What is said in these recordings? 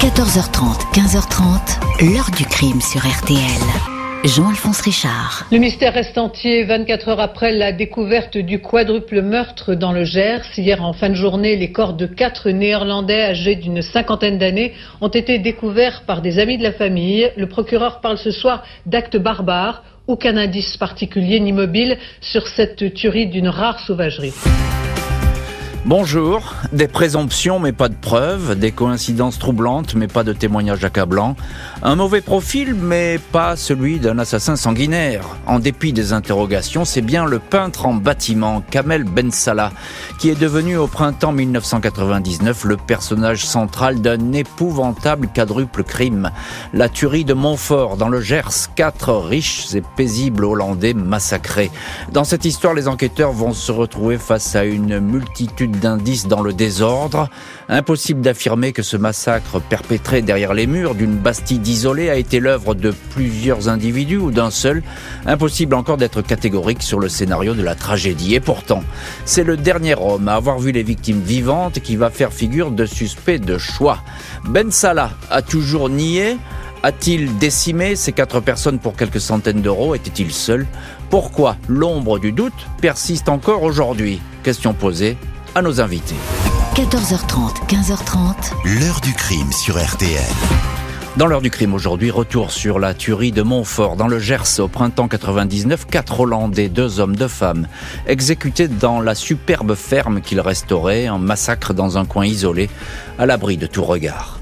14h30, 15h30, l'heure du crime sur RTL. Jean-Alphonse Richard. Le mystère reste entier 24 heures après la découverte du quadruple meurtre dans le Gers. Hier en fin de journée, les corps de quatre Néerlandais âgés d'une cinquantaine d'années ont été découverts par des amis de la famille. Le procureur parle ce soir d'actes barbares. Aucun indice particulier ni mobile sur cette tuerie d'une rare sauvagerie. Bonjour, des présomptions mais pas de preuves, des coïncidences troublantes mais pas de témoignages accablants, un mauvais profil mais pas celui d'un assassin sanguinaire. En dépit des interrogations, c'est bien le peintre en bâtiment Kamel Ben Salah qui est devenu au printemps 1999 le personnage central d'un épouvantable quadruple crime. La tuerie de Montfort dans le Gers, quatre riches et paisibles Hollandais massacrés. Dans cette histoire, les enquêteurs vont se retrouver face à une multitude d'indices dans le désordre. Impossible d'affirmer que ce massacre perpétré derrière les murs d'une Bastide isolée a été l'œuvre de plusieurs individus ou d'un seul. Impossible encore d'être catégorique sur le scénario de la tragédie. Et pourtant, c'est le dernier homme à avoir vu les victimes vivantes qui va faire figure de suspect de choix. Ben Salah a toujours nié a-t-il décimé ces quatre personnes pour quelques centaines d'euros? Était-il seul? Pourquoi l'ombre du doute persiste encore aujourd'hui? Question posée à nos invités. 14h30, 15h30. L'heure du crime sur RTL. Dans l'heure du crime aujourd'hui, retour sur la tuerie de Montfort dans le Gers au printemps 99. Quatre Hollandais, deux hommes, deux femmes, exécutés dans la superbe ferme qu'ils restauraient, en massacre dans un coin isolé, à l'abri de tout regard.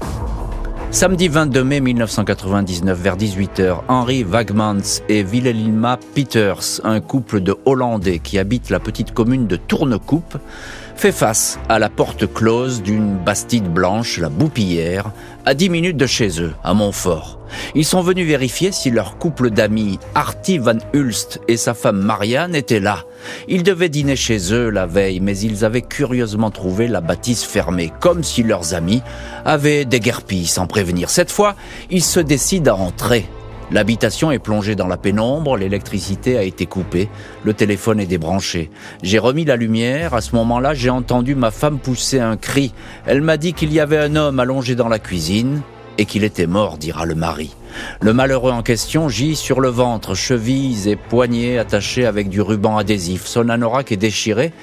Samedi 22 mai 1999, vers 18h, Henri Wagmans et Wilhelmina Peters, un couple de Hollandais qui habitent la petite commune de Tournecoupe, fait face à la porte close d'une bastide blanche, la Boupillière, à 10 minutes de chez eux, à Montfort. Ils sont venus vérifier si leur couple d'amis, Artie Van Hulst et sa femme Marianne, étaient là. Ils devaient dîner chez eux la veille, mais ils avaient curieusement trouvé la bâtisse fermée, comme si leurs amis avaient déguerpi sans prévenir. Cette fois, ils se décident à entrer. L'habitation est plongée dans la pénombre, l'électricité a été coupée, le téléphone est débranché. J'ai remis la lumière, à ce moment-là j'ai entendu ma femme pousser un cri. Elle m'a dit qu'il y avait un homme allongé dans la cuisine et qu'il était mort, dira le mari. Le malheureux en question gît sur le ventre, chevilles et poignets attachés avec du ruban adhésif. Son anorak est déchiré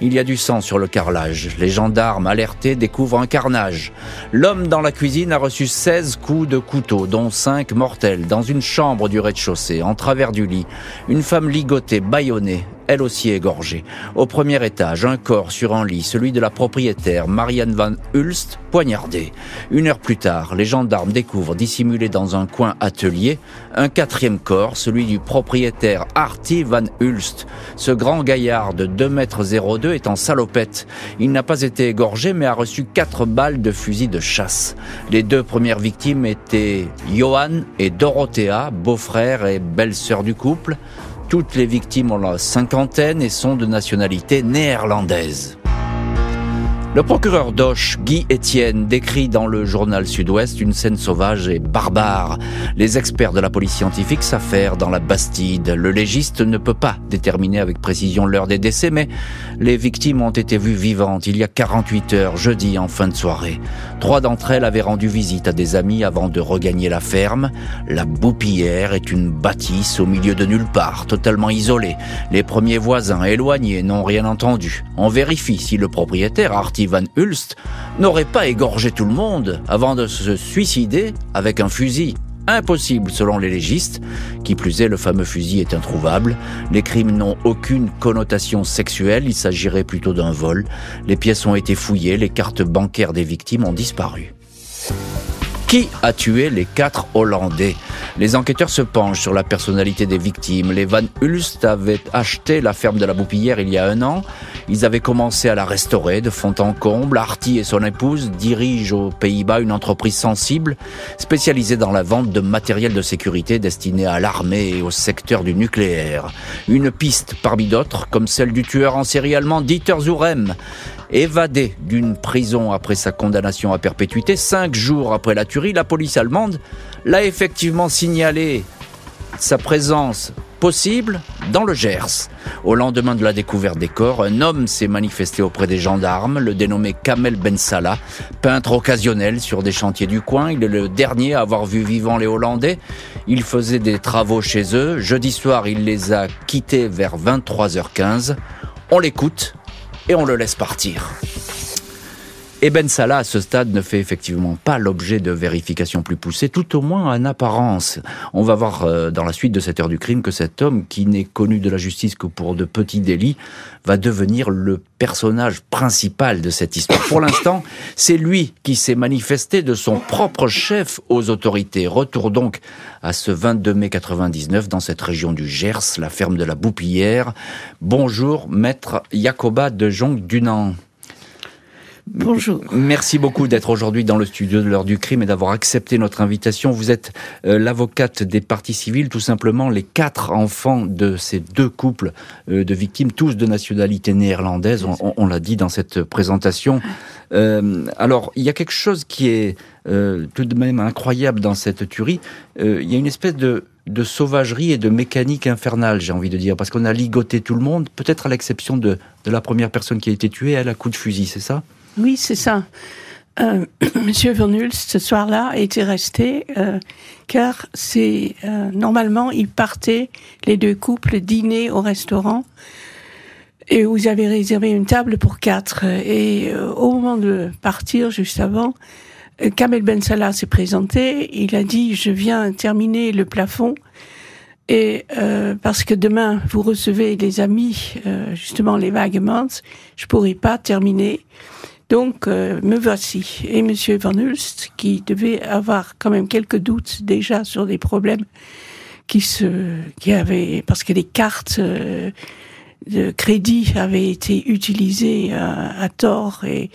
il y a du sang sur le carrelage. Les gendarmes alertés découvrent un carnage. L'homme dans la cuisine a reçu 16 coups de couteau, dont 5 mortels, dans une chambre du rez-de-chaussée, en travers du lit. Une femme ligotée, bâillonnée, elle aussi égorgée. Au premier étage, un corps sur un lit, celui de la propriétaire, Marianne Van Hulst, poignardée. Une heure plus tard, les gendarmes découvrent, dissimulé dans un coin atelier, un quatrième corps, celui du propriétaire Artie Van Hulst. Ce grand gaillard de 2 mètres 02 est en salopette. Il n'a pas été égorgé, mais a reçu quatre balles de fusil de chasse. Les deux premières victimes étaient Johan et Dorothea, beau-frère et belle-sœur du couple. Toutes les victimes ont la cinquantaine et sont de nationalité néerlandaise. Le procureur d'Auch, Guy Etienne, décrit dans le journal Sud-Ouest une scène sauvage et barbare. Les experts de la police scientifique s'affairent dans la Bastide. Le légiste ne peut pas déterminer avec précision l'heure des décès, mais les victimes ont été vues vivantes il y a 48 heures, jeudi en fin de soirée. Trois d'entre elles avaient rendu visite à des amis avant de regagner la ferme. La Boupillière est une bâtisse au milieu de nulle part, totalement isolée. Les premiers voisins éloignés n'ont rien entendu. On vérifie si le propriétaire, Artie Van Hulst n'aurait pas égorgé tout le monde avant de se suicider avec un fusil. Impossible selon les légistes. Qui plus est, le fameux fusil est introuvable. Les crimes n'ont aucune connotation sexuelle, il s'agirait plutôt d'un vol. Les pièces ont été fouillées, les cartes bancaires des victimes ont disparu. Qui a tué les quatre Hollandais? Les enquêteurs se penchent sur la personnalité des victimes. Les Van Hulst avaient acheté la ferme de la Boupillière il y a un an. Ils avaient commencé à la restaurer de fond en comble. Artie et son épouse dirigent aux Pays-Bas une entreprise sensible spécialisée dans la vente de matériel de sécurité destiné à l'armée et au secteur du nucléaire. Une piste parmi d'autres, comme celle du tueur en série allemand Dieter Zurem. Évadé d'une prison après sa condamnation à perpétuité, cinq jours après la tuerie, la police allemande l'a effectivement signalé sa présence possible dans le Gers. Au lendemain de la découverte des corps, un homme s'est manifesté auprès des gendarmes, le dénommé Kamel Ben Salah, peintre occasionnel sur des chantiers du coin. Il est le dernier à avoir vu vivant les Hollandais. Il faisait des travaux chez eux. Jeudi soir, il les a quittés vers 23h15. On l'écoute et on le laisse partir. Et Ben Salah, à ce stade, ne fait effectivement pas l'objet de vérifications plus poussées, tout au moins en apparence. On va voir euh, dans la suite de cette heure du crime que cet homme, qui n'est connu de la justice que pour de petits délits, va devenir le personnage principal de cette histoire. Pour l'instant, c'est lui qui s'est manifesté de son propre chef aux autorités. Retour donc à ce 22 mai 99 dans cette région du Gers, la ferme de la Boupillière. Bonjour, maître Jacoba de Jonc-Dunan. Bonjour. Merci beaucoup d'être aujourd'hui dans le studio de l'heure du crime et d'avoir accepté notre invitation. Vous êtes euh, l'avocate des parties civiles, tout simplement les quatre enfants de ces deux couples euh, de victimes, tous de nationalité néerlandaise, on, l'a dit dans cette présentation. Euh, alors, il y a quelque chose qui est tout de même incroyable dans cette tuerie. il y a une espèce de de sauvagerie et de mécanique infernale, j'ai envie de dire, parce qu'on a ligoté tout le monde, peut-être à l'exception de, de la première personne qui a été tuée, elle a coup de fusil, c'est ça? Oui, c'est ça. Euh, Monsieur Van Hulst, ce soir-là, était resté euh, car c'est euh, normalement ils partaient les deux couples dîner au restaurant et vous avez réservé une table pour quatre et au moment de partir juste avant, Kamel Ben Salah s'est présenté. Il a dit je viens terminer le plafond et parce que demain vous recevez des amis justement les Vagemans, je pourrai pas terminer. Donc, euh, me voici. Et Monsieur Van Hulst, qui devait avoir quand même quelques doutes déjà sur des problèmes qui se, qui avaient, parce que les cartes euh, de crédit avaient été utilisées à, à tort et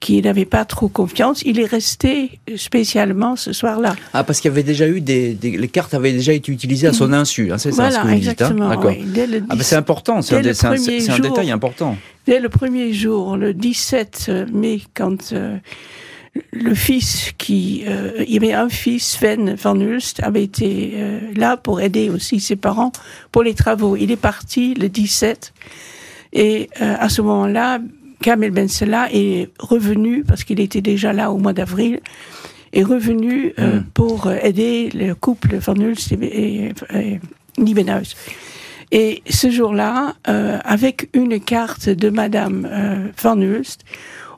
qui n'avait pas trop confiance, il est resté spécialement ce soir-là. Ah, parce qu'il y avait déjà eu des, des, les cartes avaient déjà été utilisées à son insu, hein, c'est voilà, ça ce que vous exactement, dites, hein D'accord. Oui, ah, c'est important, c'est un, un, un, détail important. Dès le premier jour, le 17 mai, quand euh, le fils qui, euh, il y avait un fils, Sven Van Hulst, avait été euh, là pour aider aussi ses parents pour les travaux. Il est parti le 17 et euh, à ce moment-là, Kamel Ben Salah est revenu parce qu'il était déjà là au mois d'avril est revenu mm. pour aider le couple Van Hulst et, et, et Et ce jour-là, avec une carte de Madame Van Hulst,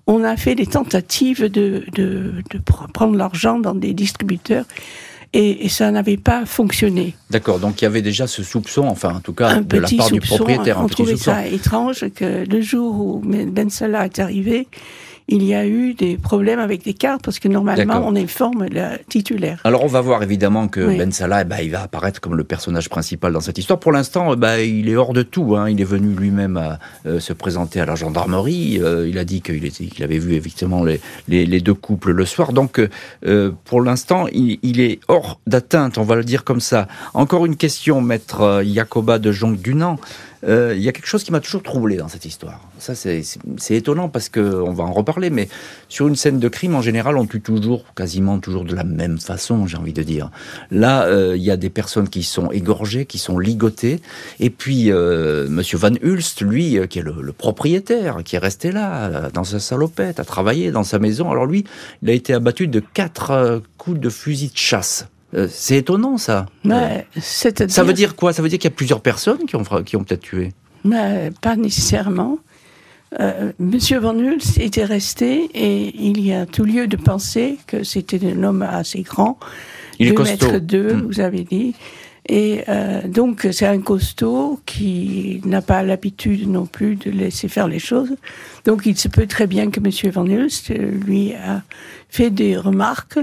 on a fait des tentatives de, de, de prendre l'argent dans des distributeurs. Et, et, ça n'avait pas fonctionné. D'accord, donc il y avait déjà ce soupçon, enfin en tout cas un de la part soupçon, du propriétaire. On trouvait ça étrange que le jour où Ben Salah est arrivé, il y a eu des problèmes avec des cartes parce que normalement on informe le titulaire. Alors on va voir évidemment que oui. Ben Salah, bah, il va apparaître comme le personnage principal dans cette histoire. Pour l'instant, bah, il est hors de tout. Hein. Il est venu lui-même à euh, se présenter à la gendarmerie. Euh, il a dit qu'il qu avait vu effectivement les, les, les, deux couples le soir. Donc euh, pour l'instant, il, il, est hors d'atteinte, on va le dire comme ça. Encore une question, maître Jacoba de Jonc-Dunan. Euh, il y a quelque chose qui m'a toujours troublé dans cette histoire. Ça, c'est étonnant parce que on va en reparler, mais sur une scène de crime, en général, on tue toujours, quasiment toujours de la même façon, j'ai envie de dire. Là, euh, il y a des personnes qui sont égorgées, qui sont ligotées, et puis euh, Monsieur Van Hulst, lui, euh, qui est le, le, propriétaire, qui est resté là, dans sa salopette, à travailler dans sa maison. Alors lui, il a été abattu de quatre euh, coups de fusil de chasse. Euh, c'est étonnant ça. Euh, ça veut dire quoi? Ça veut dire qu'il y a plusieurs personnes qui ont, qui ont peut-être tué? Mais pas nécessairement. Euh, Monsieur Van Hulst était resté et il y a tout lieu de penser que c'était un homme assez grand, il 2 mètres 2, mmh. vous avez dit. Et euh, donc c'est un costaud qui n'a pas l'habitude non plus de laisser faire les choses. Donc il se peut très bien que Monsieur Van Hulst lui a fait des remarques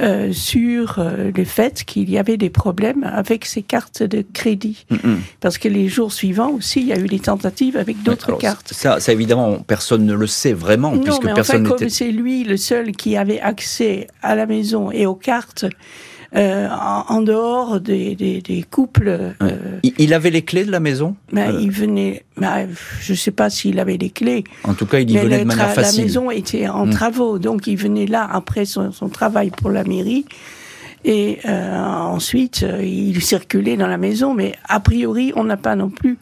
euh, sur euh, le fait qu'il y avait des problèmes avec ses cartes de crédit. Mm -hmm. Parce que les jours suivants aussi, il y a eu des tentatives avec d'autres cartes. Ça, ça, évidemment, personne ne le sait vraiment, non, puisque mais personne enfin, comme c'est lui le seul qui avait accès à la maison et aux cartes, euh, en, en, dehors des, des, des couples. Ouais. Euh, il, il, avait les clés de la maison mais euh... Il venait. Mais je ne sais pas s'il avait les clés. En tout cas, il y venait de manière facile. La maison était en mmh. travaux, donc il venait là après son, son travail pour la mairie. Et euh, ensuite, euh, il circulait dans la maison, mais a priori, on n'a pas non plus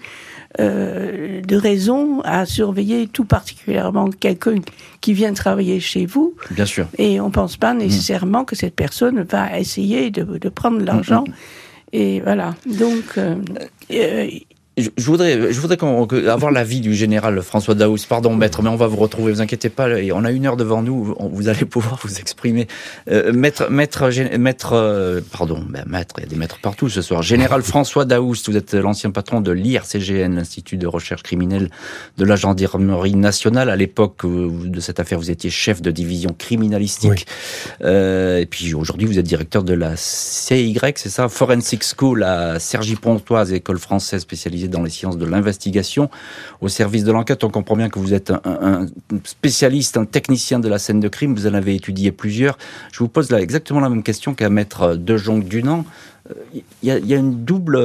euh, de raison à surveiller tout particulièrement quelqu'un qui vient travailler chez vous. Bien sûr. Et on ne pense pas nécessairement que cette personne va essayer de, de prendre l'argent. Mm, mm, mm. Et voilà. Donc, euh, euh, je, voudrais, je voudrais qu'on, avoir l'avis du général François Daous. Pardon, maître, mais on va vous retrouver. Vous inquiétez pas. On a une heure devant nous. Vous allez pouvoir vous exprimer. Euh, maître, maître, maître, euh, pardon, ben, maître. Il y a des maîtres partout ce soir. Général François Daous, vous êtes l'ancien patron de l'IRCGN, l'Institut de recherche criminelle de la gendarmerie nationale. À l'époque de cette affaire, vous étiez chef de division criminalistique. Euh, et puis aujourd'hui, vous êtes directeur de la CY, c'est ça, Forensic School à Cergy-Pontoise, école française spécialisée dans les sciences de l'investigation. Au service de l'enquête, on comprend bien que vous êtes un, spécialiste, un technicien de la scène de crime. Vous en avez étudié plusieurs. Je vous pose là exactement la même question qu'à Maître De Jong Dunant il y, a, une double,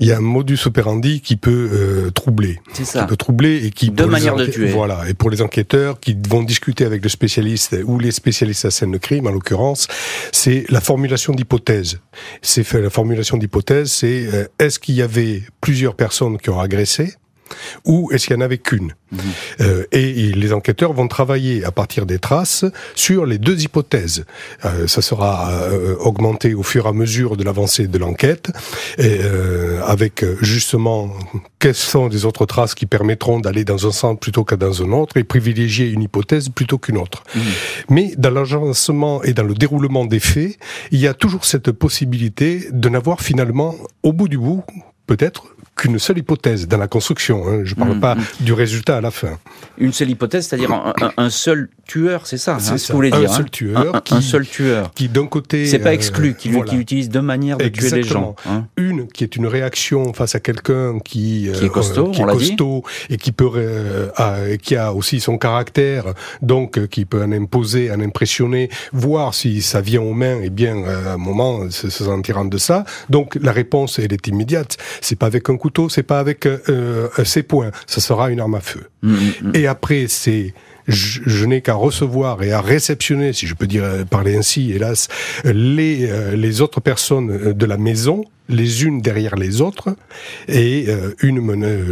Il y a un modus operandi qui peut euh, troubler. C'est ça. Qui peut troubler et qui. Deux manières de tuer. Voilà. Et pour les enquêteurs qui vont discuter avec le spécialiste ou les spécialistes à scène de crime, en l'occurrence, c'est la formulation d'hypothèse. C'est fait la formulation d'hypothèse, c'est euh, est-ce qu'il y avait plusieurs personnes qui ont agressé? Ou est-ce qu'il n'y en avait qu'une mhm. euh, et, les enquêteurs vont travailler à partir des traces sur les deux hypothèses. Euh, ça sera euh, augmenté au fur et à mesure de l'avancée de l'enquête, avec justement quelles sont les autres traces qui permettront d'aller dans un sens plutôt que dans un autre et privilégier une hypothèse plutôt qu'une autre. Mhm. Mais dans l'agencement et dans le déroulement des faits, il y a toujours cette possibilité de n'avoir finalement, au bout du bout, peut-être qu'une seule hypothèse dans la construction. Hein. Je ne parle mm, pas du résultat à la fin. Une seule hypothèse, c'est-à-dire un, seul tueur, c'est ça, hein, ce que vous voulez dire. Un seul tueur. Un, qui, seul tueur. Qui d'un côté. C'est pas exclu, qui, qui, utilise deux manières de tuer les gens. Hein. Une qui est une réaction face à quelqu'un qui, qui est costaud, euh, qui est costaud et qui peut euh, qui a aussi son caractère, donc euh, qui peut en imposer, en impressionner, voir si ça vient aux mains. Et bien, à un moment, se, se sentir de ça. Donc la réponse, elle est immédiate. C'est pas avec un coup couteau, c'est pas avec euh, euh, ses poings, ça sera une arme à feu. Mm, mm, mm. Et après, c'est je, n'ai qu'à recevoir et à réceptionner, si je peux dire euh, parler ainsi, hélas, les les autres personnes de la maison, les unes derrière les autres, et une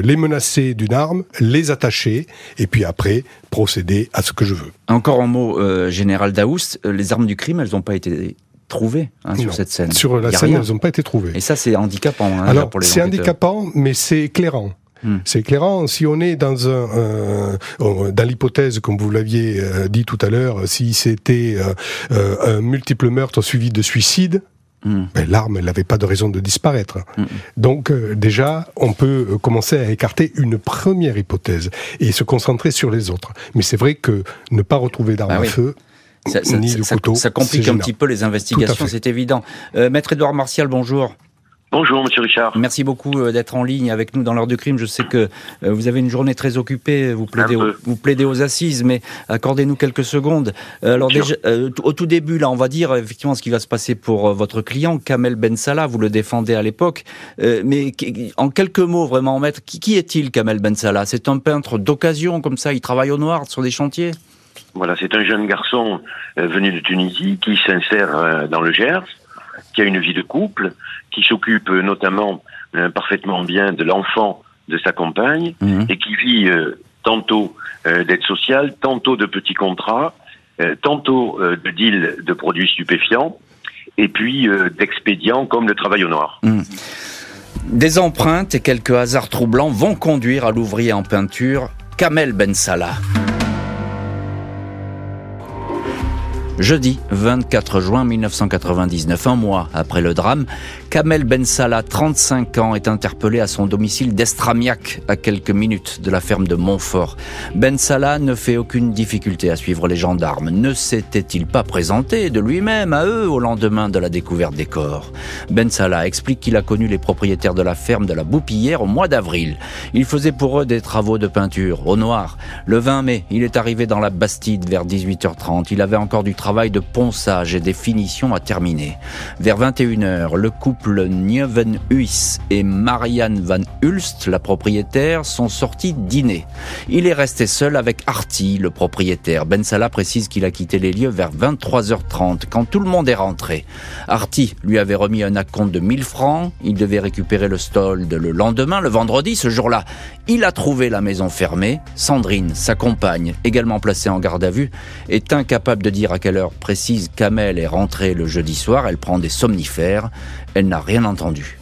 les menacer d'une arme, les attacher, et puis après procéder à ce que je veux. Encore un mot, général Daoust, les armes du crime, elles n'ont pas été trouvées hein, sur cette scène. Sur la scène, elles n'ont pas été trouvées. Et ça, c'est handicapant. Hein, Alors, c'est handicapant, mais c'est éclairant. Hmm. C'est éclairant. Si on est dans un, dans l'hypothèse, comme vous l'aviez euh, dit tout à l'heure, si c'était euh, euh, un multiple meurtre suivi de suicide, hmm. ben, l'arme, elle n'avait pas de raison de disparaître. Hmm. Donc déjà, on peut commencer à écarter une première hypothèse et se concentrer sur les autres. Mais c'est vrai que ne pas retrouver d'arme bah à feu, ça, ça, complique un petit peu les investigations, c'est évident. Euh, Maître Édouard Martial, bonjour. Bonjour, monsieur Richard. Merci beaucoup euh, d'être en ligne avec nous dans l'heure du crime. Je sais que euh, vous avez une journée très occupée, vous plaidez, aux, vous plaidez aux assises, mais accordez-nous quelques secondes. Alors déjà, au tout début, là, on va dire effectivement ce qui va se passer pour votre client, Kamel Ben Salah, vous le défendez à l'époque. mais en quelques mots, vraiment, maître, qui, qui est-il, Kamel Ben Salah? C'est un peintre d'occasion, comme ça, il travaille au noir sur des chantiers? Voilà, c'est un jeune garçon euh, venu de Tunisie qui s'insère euh, dans le Gers, qui a une vie de couple, qui s'occupe euh, notamment parfaitement bien de l'enfant de sa compagne mhm. et qui vit tantôt d'aide sociale, tantôt de petits contrats, tantôt de deals de produits stupéfiants et puis d'expédients comme le travail au noir. Mhm. Des empreintes et quelques hasards troublants vont conduire à l'ouvrier en peinture Kamel Ben Salah. Jeudi 24 juin 1999, un mois après le drame, Kamel Ben Salah, 35 ans, est interpellé à son domicile d'Estramiac, à quelques minutes de la ferme de Montfort. Ben Salah ne fait aucune difficulté à suivre les gendarmes. Ne s'était-il pas présenté de lui-même à eux au lendemain de la découverte des corps? Ben Salah explique qu'il a connu les propriétaires de la ferme de la Boupillière au mois d'avril. Il faisait pour eux des travaux de peinture, au noir. Le 20 mai, il est arrivé dans la Bastide vers 18h30. Il avait encore du travail travail de ponçage et des finitions à terminer. Vers 21h, le couple Nieuwenhuis et Marianne Van Hulst, la propriétaire, sont sortis dîner. Il est resté seul avec Artie, le propriétaire. Ben Salah précise qu'il a quitté les lieux vers 23h30, quand tout le monde est rentré. Artie lui avait remis un acompte de 1000 francs. Il devait récupérer le stolde le lendemain, le vendredi. Ce jour-là, il a trouvé la maison fermée. Sandrine, sa compagne, également placée en garde à vue, est incapable de dire à quelle heure précise Kamel est rentrée le jeudi soir. Elle prend des somnifères. Elle n'a rien entendu.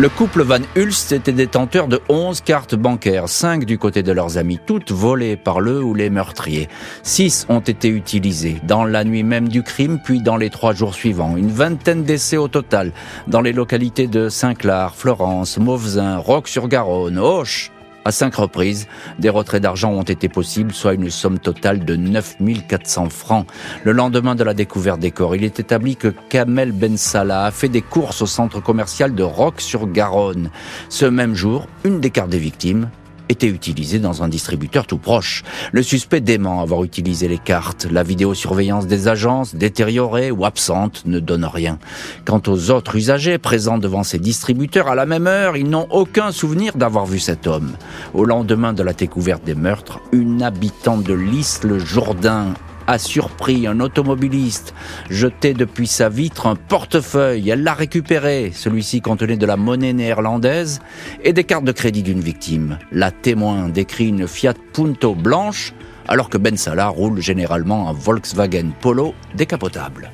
Le couple Van Hulst était détenteur de 11 cartes bancaires, 5 du côté de leurs amis, toutes volées par le ou les meurtriers. 6 ont été utilisées dans la nuit même du crime, puis dans les trois jours suivants. Une vingtaine d'essais au total dans les localités de Saint-Clar, Florence, Mauvesin, Roque-sur-Garonne, Auch, à cinq reprises, des retraits d'argent ont été possibles, soit une somme totale de 9400 francs. Le lendemain de la découverte des corps, il est établi que Kamel Ben Salah a fait des courses au centre commercial de Roque-sur-Garonne. Ce même jour, une des cartes des victimes était utilisé dans un distributeur tout proche. Le suspect dément avoir utilisé les cartes. La vidéosurveillance des agences, détériorée ou absente, ne donne rien. Quant aux autres usagers présents devant ces distributeurs à la même heure, ils n'ont aucun souvenir d'avoir vu cet homme. Au lendemain de la découverte des meurtres, une habitante de Lys-le-Jourdain a surpris un automobiliste, jeté depuis sa vitre un portefeuille. Elle l'a récupéré. Celui-ci contenait de la monnaie néerlandaise et des cartes de crédit d'une victime. La témoin décrit une Fiat Punto blanche, alors que Ben Salah roule généralement un Volkswagen Polo décapotable.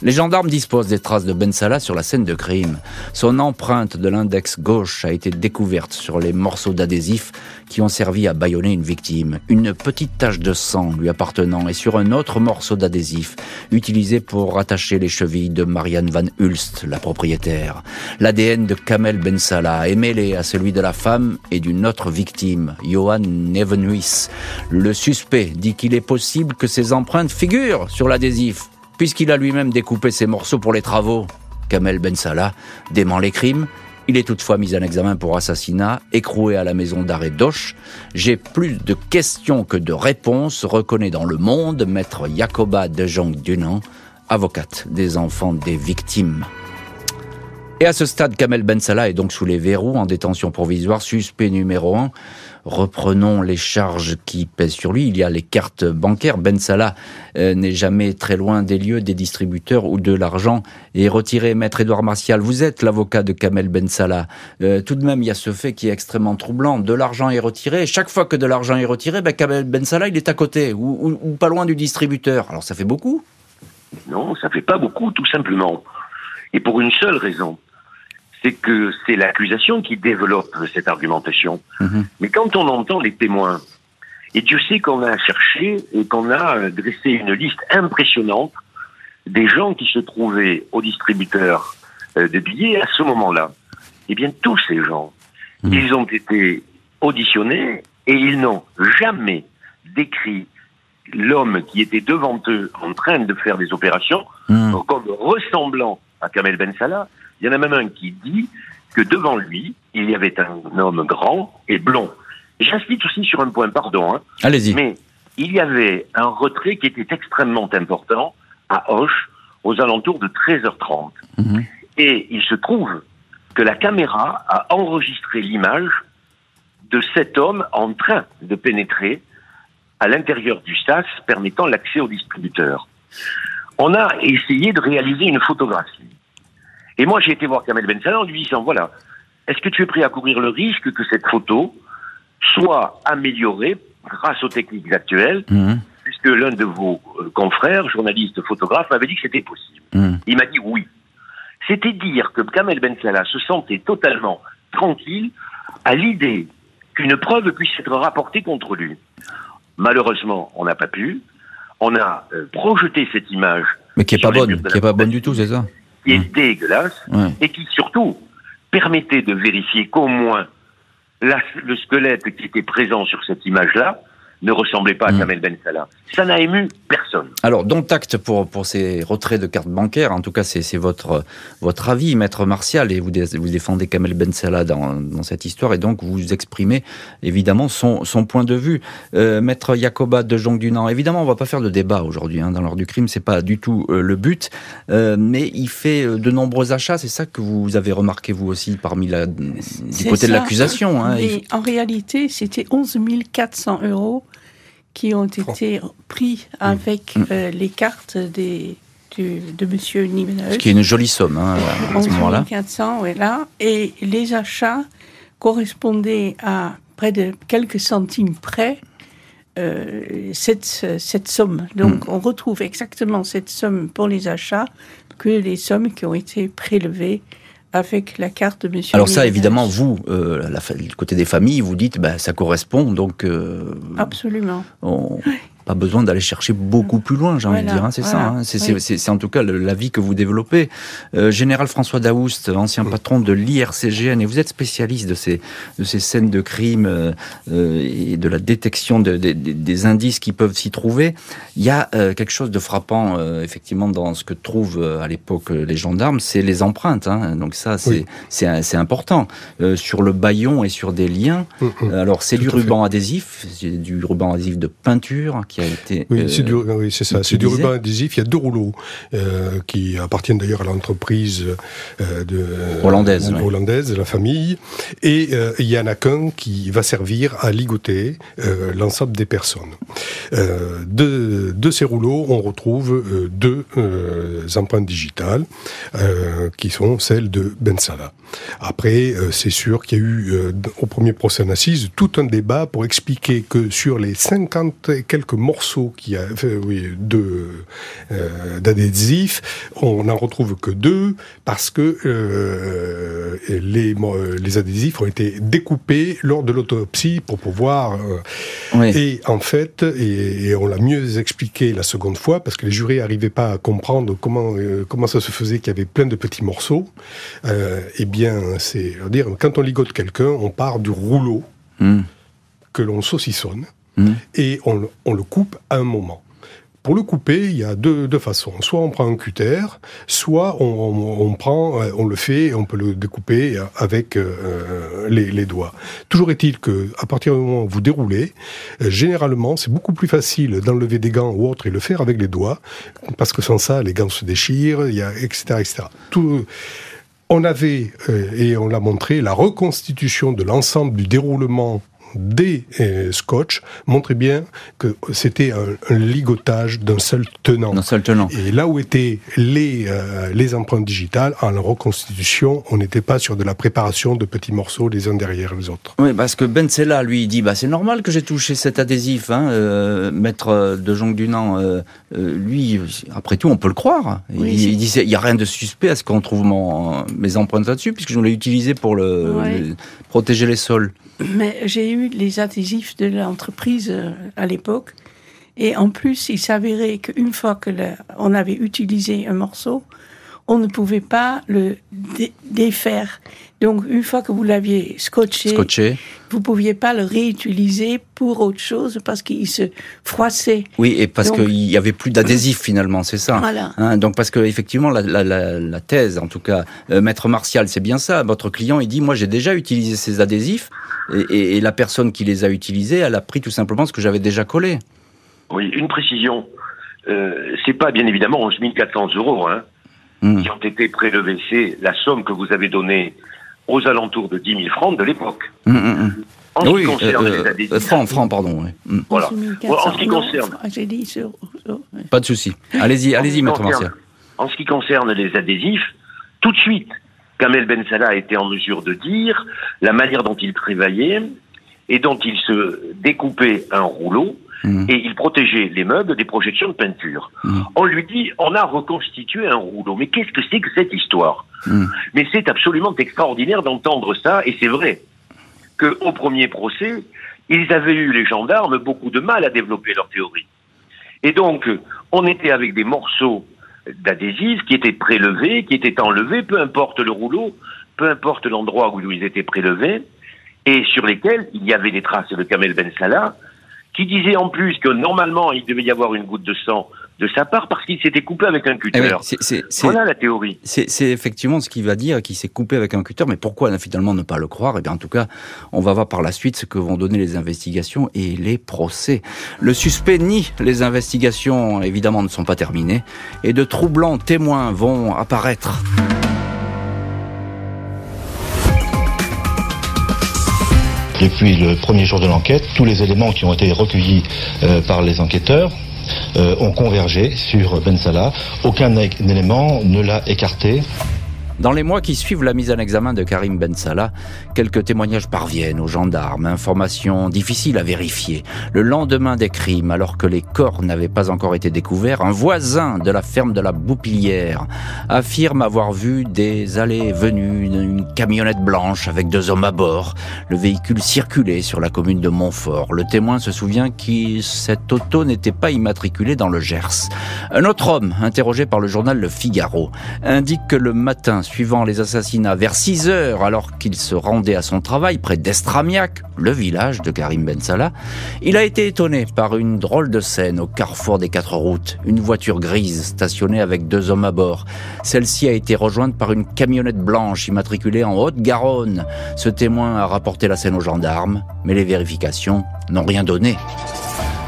Les gendarmes disposent des traces de Ben Salah sur la scène de crime. Son empreinte de l'index gauche a été découverte sur les morceaux d'adhésif qui ont servi à bâillonner une victime. Une petite tache de sang lui appartenant est sur un autre morceau d'adhésif utilisé pour attacher les chevilles de Marianne Van Hulst, la propriétaire. L'ADN de Kamel Ben Salah est mêlé à celui de la femme et d'une autre victime, Johan Nevenhuis. Le suspect dit qu'il est possible que ces empreintes figurent sur l'adhésif puisqu'il a lui-même découpé ses morceaux pour les travaux. Kamel Ben Salah dément les crimes. Il est toutefois mis en examen pour assassinat, écroué à la maison d'arrêt d'Oche. J'ai plus de questions que de réponses, reconnaît dans Le Monde maître Jacoba de Jong Dunan, avocate des enfants des victimes. Et à ce stade, Kamel Ben Salah est donc sous les verrous en détention provisoire, suspect numéro un. Reprenons les charges qui pèsent sur lui. Il y a les cartes bancaires. Ben Salah euh, n'est jamais très loin des lieux des distributeurs où de l'argent est retiré. Maître Édouard Martial, vous êtes l'avocat de Kamel Ben Salah. Euh, tout de même, il y a ce fait qui est extrêmement troublant. De l'argent est retiré. Chaque fois que de l'argent est retiré, ben, Kamel Ben Salah, il est à côté ou, ou pas loin du distributeur. Alors ça fait beaucoup? Non, ça fait pas beaucoup, tout simplement. Et pour une seule raison c'est que c'est l'accusation qui développe cette argumentation. Mhm. Mais quand on entend les témoins, et Dieu sait qu'on a cherché et qu'on a dressé une liste impressionnante des gens qui se trouvaient au distributeur euh, de billets à ce moment-là, eh bien tous ces gens, mhm. ils ont été auditionnés et ils n'ont jamais décrit l'homme qui était devant eux en train de faire des opérations mhm. comme ressemblant à Kamel Ben Salah, il y en a même un qui dit que devant lui, il y avait un homme grand et blond. J'insiste aussi sur un point, pardon. Hein, Allez-y. Mais il y avait un retrait qui était extrêmement important à Hoche aux alentours de 13h30. Mhm. Et il se trouve que la caméra a enregistré l'image de cet homme en train de pénétrer à l'intérieur du SAS permettant l'accès au distributeur. On a essayé de réaliser une photographie. Et moi, j'ai été voir Kamel Ben Salah en lui disant, voilà, est-ce que tu es prêt à courir le risque que cette photo soit améliorée grâce aux techniques actuelles, mhm. puisque l'un de vos euh, confrères, journalistes, photographes, m'avait dit que c'était possible. Mhm. Il m'a dit oui. C'était dire que Kamel Ben Salah se sentait totalement tranquille à l'idée qu'une preuve puisse être rapportée contre lui. Malheureusement, on n'a pas pu. On a euh, projeté cette image. Mais qui n'est pas bonne, qui n'est pas bonne du tout, c'est ça? Qui est mmh. dégueulasse et qui surtout permettait de vérifier qu'au moins le squelette qui était présent sur cette image-là ne ressemblait pas à. Kamel Ben Salah. Ça n'a ému personne. Alors, dont acte pour, pour ces retraits de cartes bancaires. En tout cas, c'est c'est votre, votre avis, maître Martial, et vous, dé- vous défendez Kamel Ben Salah dans, dans cette histoire, et donc vous exprimez évidemment son, son point de vue. Euh, maître Jacoba de Jong-Dunan, évidemment, on va pas faire de débat aujourd'hui hein, dans l'heure du crime, c'est pas du tout euh, le but, euh, mais il fait de nombreux achats, c'est ça que vous avez remarqué vous aussi parmi la, du côté de l'accusation. Hein, Mais en réalité, c'était 11 400 euros qui ont été pris avec Mm. euh, les cartes des, du- de Monsieur Nimenhuis. ce qui est une jolie somme hein, à ce 11 moment-là. 400, voilà. Et les achats correspondaient à près de quelques centimes près euh, cette, cette somme. Donc Hmm. on retrouve exactement cette somme pour les achats que les sommes qui ont été prélevées avec la carte de Monsieur. Alors ça, évidemment, vous, euh, la, côté des familles, vous dites, bah, ça correspond, donc euh, Absolument. on, pas besoin d'aller chercher beaucoup plus loin, j'ai envie de dire. hein, c'est ça. hein, c'est oui. c'est- c'est- c'est en tout cas l'avis que vous développez. Euh, Général François Daoust, ancien patron de l'IRCGN, et vous êtes spécialiste de ces, de ces scènes de crime euh, euh, et de la détection de- de- de- des indices qui peuvent s'y trouver. Il y a euh, quelque chose de frappant, euh, effectivement, dans ce que trouvent euh, à l'époque les gendarmes, c'est les empreintes. hein. Donc ça, c'est Oui. c'est c'est important. Euh, sur le baillon et sur des liens, Hum, hum. alors c'est Tout du ruban adhésif, c'est du ruban adhésif de peinture qui a été. Oui, euh, c'est du, oui, c'est ça. C'est du ruban adhésif. Il y a deux rouleaux euh, qui appartiennent d'ailleurs à l'entreprise euh, de Hollandaise, oui. hollandaise, la famille. Et il y en a qu'un qui va servir à ligoter l'ensemble des personnes. De, de ces rouleaux, on retrouve deux empreintes digitales qui sont celles de Ben Salah. Après, c'est sûr qu'il y a eu au premier procès en assise tout un débat pour expliquer que sur les 50 et quelques morceaux qui a, enfin, oui, de euh, d'adhésifs, on n'en retrouve que deux parce que euh, les les adhésifs ont été découpés lors de l'autopsie pour pouvoir euh, Oui. et en fait, et, et on l'a mieux expliqué la seconde fois, parce que les jurés n'arrivaient pas à comprendre comment, comment ça se faisait qu'il y avait plein de petits morceaux. Eh bien, c'est dire quand on ligote quelqu'un, on part du rouleau Hum, que l'on saucissonne hum. et on, le- coupe à un moment. Pour le couper, il y a deux, façons. Soit on prend un cutter, soit on, euh, le fait, on peut le découper avec euh, les, doigts. Toujours est-il que, à partir du moment où vous déroulez, euh, généralement, c'est beaucoup plus facile d'enlever des gants ou autre et le faire avec les doigts, parce que sans ça, les gants se déchirent, etc., etc. On avait, euh, et on l'a montré, la reconstitution de l'ensemble du déroulement des euh, scotch montrait bien que c'était un, un ligotage d'un seul tenant. D'un seul tenant. Et là où étaient les, euh, les empreintes digitales, en la reconstitution, on n'était pas sur de la préparation de petits morceaux les uns derrière les autres. Oui, parce que Ben Sella, lui, il dit bah, c'est normal que j'ai touché cet adhésif, hein, euh, maître de Jong Dunan. euh, euh, lui, après tout, on peut le croire. Il Oui, c'est- il dit il n'y a rien de suspect à ce qu'on trouve mon, mes empreintes là-dessus, puisque je l'ai utilisé pour le, Ouais. le- protéger les sols. Mais j'ai eu les adhésifs de l'entreprise euh, à l'époque. Et en plus, il s'avérait qu'une fois que on avait utilisé un morceau, on ne pouvait pas le dé- défaire. Donc, une fois que vous l'aviez scotché, Scotché. vous pouviez pas le réutiliser pour autre chose parce qu'il se froissait. Oui, et parce qu'il y avait plus d'adhésif finalement, c'est ça. Voilà. Hein, donc parce que effectivement la, la, la, la thèse, en tout cas, euh, maître Martial, c'est bien ça. Votre client, il dit moi j'ai déjà utilisé ces adhésifs et, et- et la personne qui les a utilisés, elle a pris tout simplement ce que j'avais déjà collé. Oui, une précision. Euh, c'est pas bien évidemment 11 400 euros hein, Hum. qui ont été prélevés. C'est la somme que vous avez donnée aux alentours de 10 000 francs de l'époque. Hum, hum. En ce oui, qui concerne euh, les adhésifs, euh, franc, franc, pardon. oui. Voilà. 11 400. Bon, en ce qui Non, concerne- J'ai dit sur, sur- Pas de souci. Allez-y, allez-y, maître Martial. En ce qui concerne les adhésifs, tout de suite, Kamel Ben Salah a été en mesure de dire la manière dont il travaillait et dont il se découpait un rouleau Hum. et il protégeait les meubles des projections de peinture. Mm. On lui dit, on a reconstitué un rouleau. Mais qu'est-ce que c'est que cette histoire Mm. Mais c'est absolument extraordinaire d'entendre ça, et c'est vrai que au premier procès, ils avaient eu les gendarmes beaucoup de mal à développer leur théorie. Et donc, on était avec des morceaux d'adhésifs qui étaient prélevés, qui étaient enlevés, peu importe le rouleau, peu importe l'endroit où ils étaient prélevés, et sur lesquels il y avait des traces de Kamel Ben Salah qui disait en plus que normalement il devait y avoir une goutte de sang de sa part parce qu'il s'était coupé avec un cutter. Eh oui, c'est- c'est- c'est- Voilà la théorie. C'est c'est effectivement ce qu'il va dire, qu'il s'est coupé avec un cutter, mais pourquoi finalement ne pas le croire? Eh bien, en tout cas, on va voir par la suite ce que vont donner les investigations et les procès. Le suspect nie les investigations, évidemment, ne sont pas terminées, et de troublants témoins vont apparaître. Depuis le premier jour de l'enquête, tous les éléments qui ont été recueillis euh, par les enquêteurs euh, ont convergé sur Ben Salah. Aucun élément ne l'a écarté. Dans les mois qui suivent la mise en examen de Karim Ben Salah, quelques témoignages parviennent aux gendarmes, informations difficiles à vérifier. Le lendemain des crimes, alors que les corps n'avaient pas encore été découverts, un voisin de la ferme de la Boupilière affirme avoir vu des allées venues, une camionnette blanche avec deux hommes à bord. Le véhicule circulait sur la commune de Montfort. Le témoin se souvient que cette auto n'était pas immatriculée dans le Gers. Un autre homme, interrogé par le journal Le Figaro, indique que le matin suivant les assassinats, vers 6 heures, alors qu'il se rendait à son travail près d'Estramiac, le village de Karim Ben Salah, il a été étonné par une drôle de scène au carrefour des quatre routes. Une voiture grise stationnée avec deux hommes à bord. Celle-ci a été rejointe par une camionnette blanche immatriculée en Haute-Garonne. Ce témoin a rapporté la scène aux gendarmes, mais les vérifications n'ont rien donné.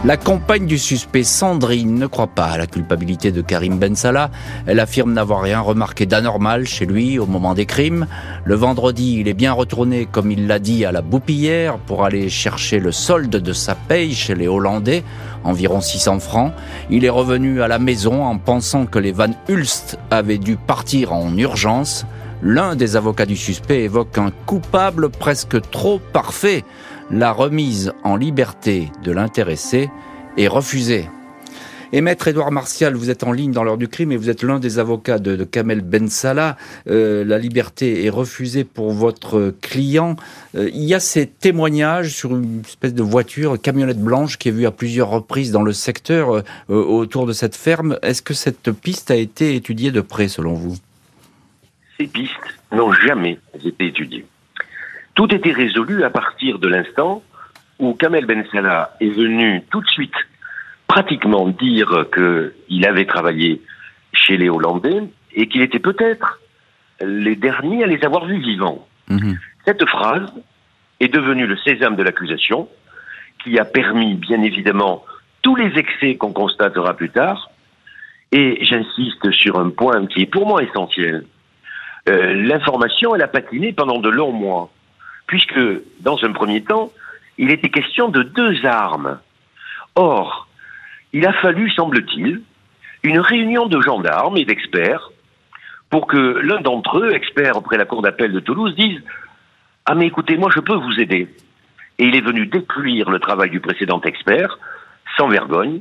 La compagne du suspect Sandrine ne croit pas à la culpabilité de Karim Ben Salah. Elle affirme n'avoir rien remarqué d'anormal chez lui au moment des crimes. Le vendredi, il est bien retourné, comme il l'a dit, à la Boupillière pour aller chercher le solde de sa paye chez les Hollandais, environ 600 francs. Il est revenu à la maison en pensant que les Van Hulst avaient dû partir en urgence. L'un des avocats du suspect évoque un coupable presque trop parfait. La remise en liberté de l'intéressé est refusée. Et maître Édouard Martial, vous êtes en ligne dans l'heure du crime et vous êtes l'un des avocats de, Kamel Ben Salah. Euh, la liberté est refusée pour votre client. Euh, il y a ces témoignages sur une espèce de voiture, camionnette blanche qui est vue à plusieurs reprises dans le secteur euh, autour de cette ferme. Est-ce que cette piste a été étudiée de près selon vous? Ces pistes n'ont jamais été étudiées. Tout était résolu à partir de l'instant où Kamel Ben Salah est venu tout de suite pratiquement dire qu'il avait travaillé chez les Hollandais et qu'il était peut-être les derniers à les avoir vus vivants. Mhm. Cette phrase est devenue le sésame de l'accusation qui a permis, bien évidemment, tous les excès qu'on constatera plus tard. Et j'insiste sur un point qui est pour moi essentiel. Euh, L'information, elle a patiné pendant de longs mois, puisque, dans un premier temps, il était question de deux armes. Or, il a fallu, semble-t-il, une réunion de gendarmes et d'experts pour que l'un d'entre eux, expert auprès de la Cour d'appel de Toulouse, dise Ah, mais écoutez, moi, je peux vous aider. Et il est venu détruire le travail du précédent expert, sans vergogne,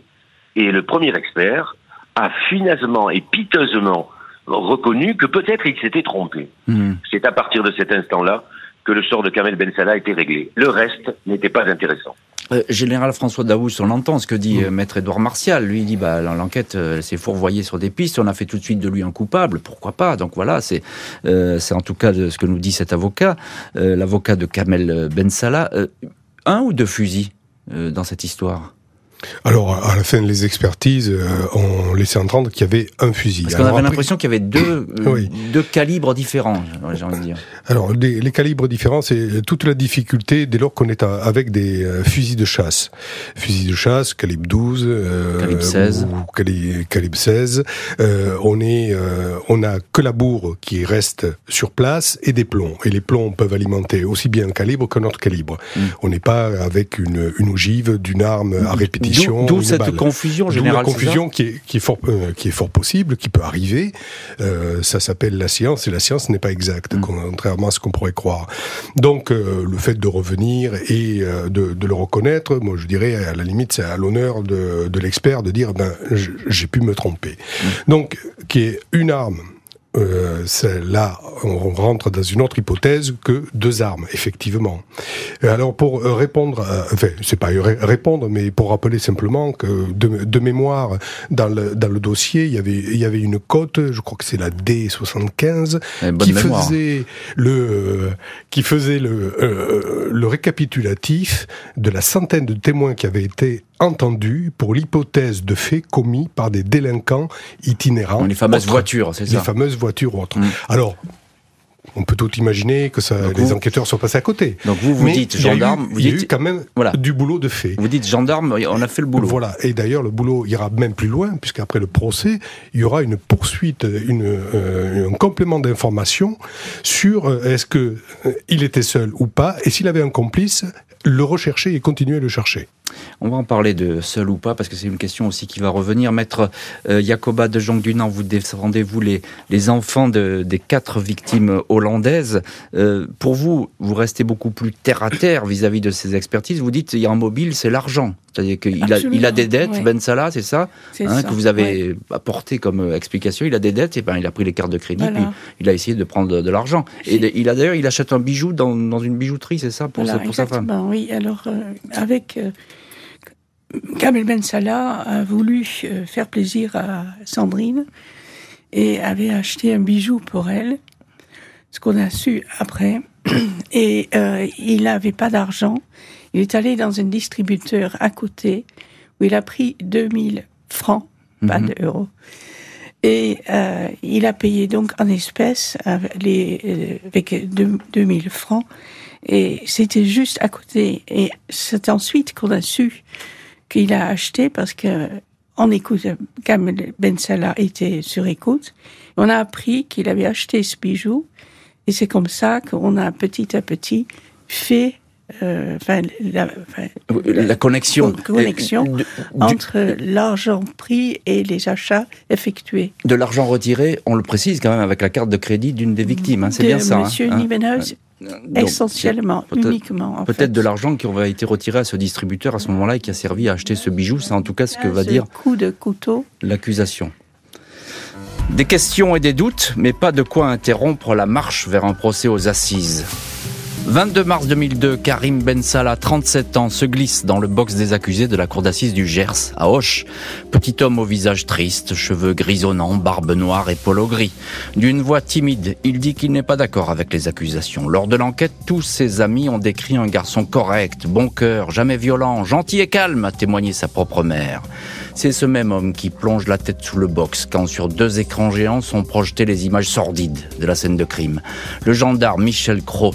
et le premier expert a finalement et piteusement reconnu que peut-être il s'était trompé. Mhm. C'est à partir de cet instant-là que le sort de Kamel Ben Salah été réglé. Le reste n'était pas intéressant. Euh, Général François Daous, on entend ce que dit euh, Maître Édouard Martial. Lui, il dit bah, l'enquête euh, s'est fourvoyée sur des pistes, on a fait tout de suite de lui un coupable, pourquoi pas? Donc voilà, c'est c'est en tout cas ce que nous dit cet avocat, l'avocat de Kamel Ben Salah. Un ou deux fusils dans cette histoire? Alors, à la fin, les expertises euh, ont laissé entendre qu'il y avait un fusil. Parce qu'on avait après- l'impression qu'il y avait deux, euh, Oui. deux calibres différents, j'ai envie de dire. Alors, les, les calibres différents, c'est toute la difficulté dès lors qu'on est à- avec des euh, fusils de chasse. Fusils de chasse, calibre 12, euh, Calibre 16. ou cali- calibre 16. Euh, on est, on a que la bourre qui reste sur place et des plombs. Et les plombs peuvent alimenter aussi bien un calibre qu'un autre calibre. Mm. On n'est pas avec une, une ogive d'une arme à répétition. D'où cette confusion générale. la confusion qui est, qui, est fort, euh, qui est fort possible, qui peut arriver. Euh, ça s'appelle la science, et la science n'est pas exacte, Mm. contrairement à ce qu'on pourrait croire. Donc, euh, le fait de revenir et de, de le reconnaître, moi je dirais, à la limite, c'est à l'honneur de, de l'expert de dire, ben, j'ai pu me tromper. Mm. Donc, qui est une arme euh, là, on rentre dans une autre hypothèse que deux armes, effectivement. Alors pour euh, répondre, enfin c'est pas répondre, mais pour rappeler simplement que de, de, mémoire dans le dans le dossier, il y avait il y avait une cote, je crois que c'est la D75, qui faisait le qui faisait le euh, le récapitulatif de la centaine de témoins qui avaient été entendu pour l'hypothèse de faits commis par des délinquants itinérants. Les fameuses voitures, c'est ça Les fameuses voitures autres. Mm. Alors, on peut tout imaginer que ça, les enquêteurs sont passés à côté. Donc vous, vous dites gendarme, vous dites, il y a eu quand même voilà. du boulot de fait. Vous dites gendarme, on a fait le boulot. Voilà. Et d'ailleurs, le boulot ira même plus loin, puisqu'après le procès, il y aura une poursuite, une, euh, un complément d'information sur euh, est-ce que euh, il était seul ou pas, et s'il avait un complice, le rechercher et continuer à le chercher. On va en parler de seul ou pas, parce que c'est une question aussi qui va revenir. Maître euh, Jacoba de Jongdunan, vous défendez-vous les, les enfants de, des quatre victimes hollandaises. Euh, pour vous, vous restez beaucoup plus terre à terre vis-à-vis de ces expertises. Vous dites, il y a un mobile, c'est l'argent. C'est-à-dire qu'il a, il a des dettes, Ben Salah, c'est ça, hein, Que vous avez apporté comme euh, explication. Il a des dettes, et ben il a pris les cartes de crédit, puis il a essayé de prendre de, l'argent. Et il a d'ailleurs, il achète un bijou dans, dans une bijouterie, c'est ça, pour, sa, pour sa femme Oui, alors, avec Kamel Ben Salah a voulu euh, faire plaisir à Sandrine et avait acheté un bijou pour elle, ce qu'on a su après. Et euh, il n'avait pas d'argent. Il est allé dans un distributeur à côté où il a pris 2000 francs, pas mhm. d'euros. Et euh, il a payé donc en espèces avec, les, avec 2000 francs. Et c'était juste à côté. Et c'est ensuite qu'on a su qu'il a acheté parce que on écoute, Kamel Ben Salah était sur écoute. On a appris qu'il avait acheté ce bijou et c'est comme ça qu'on a petit à petit fait euh, enfin, la, connexion, connexion entre l'argent pris et les achats effectués. De l'argent retiré, on le précise quand même avec la carte de crédit d'une des victimes, hein, c'est bien ça. Monsieur hein, Essentiellement, uniquement. Peut-être de l'argent qui aurait été retiré à ce distributeur à ce moment-là et qui a servi à acheter ce bijou. C'est en tout cas ce que va dire coup de couteau l'accusation. Des questions et des doutes, mais pas de quoi interrompre la marche vers un procès aux assises. 22 mars 2002, Karim Ben Salah, 37 ans, se glisse dans le box des accusés de la cour d'assises du Gers, à Auch. Petit homme au visage triste, cheveux grisonnants, barbe noire et polo gris. D'une voix timide, il dit qu'il n'est pas d'accord avec les accusations. Lors de l'enquête, tous ses amis ont décrit un garçon correct, bon cœur, jamais violent, gentil et calme, a témoigné sa propre mère. C'est ce même homme qui plonge la tête sous le box quand sur deux écrans géants sont projetées les images sordides de la scène de crime. Le gendarme Michel Cros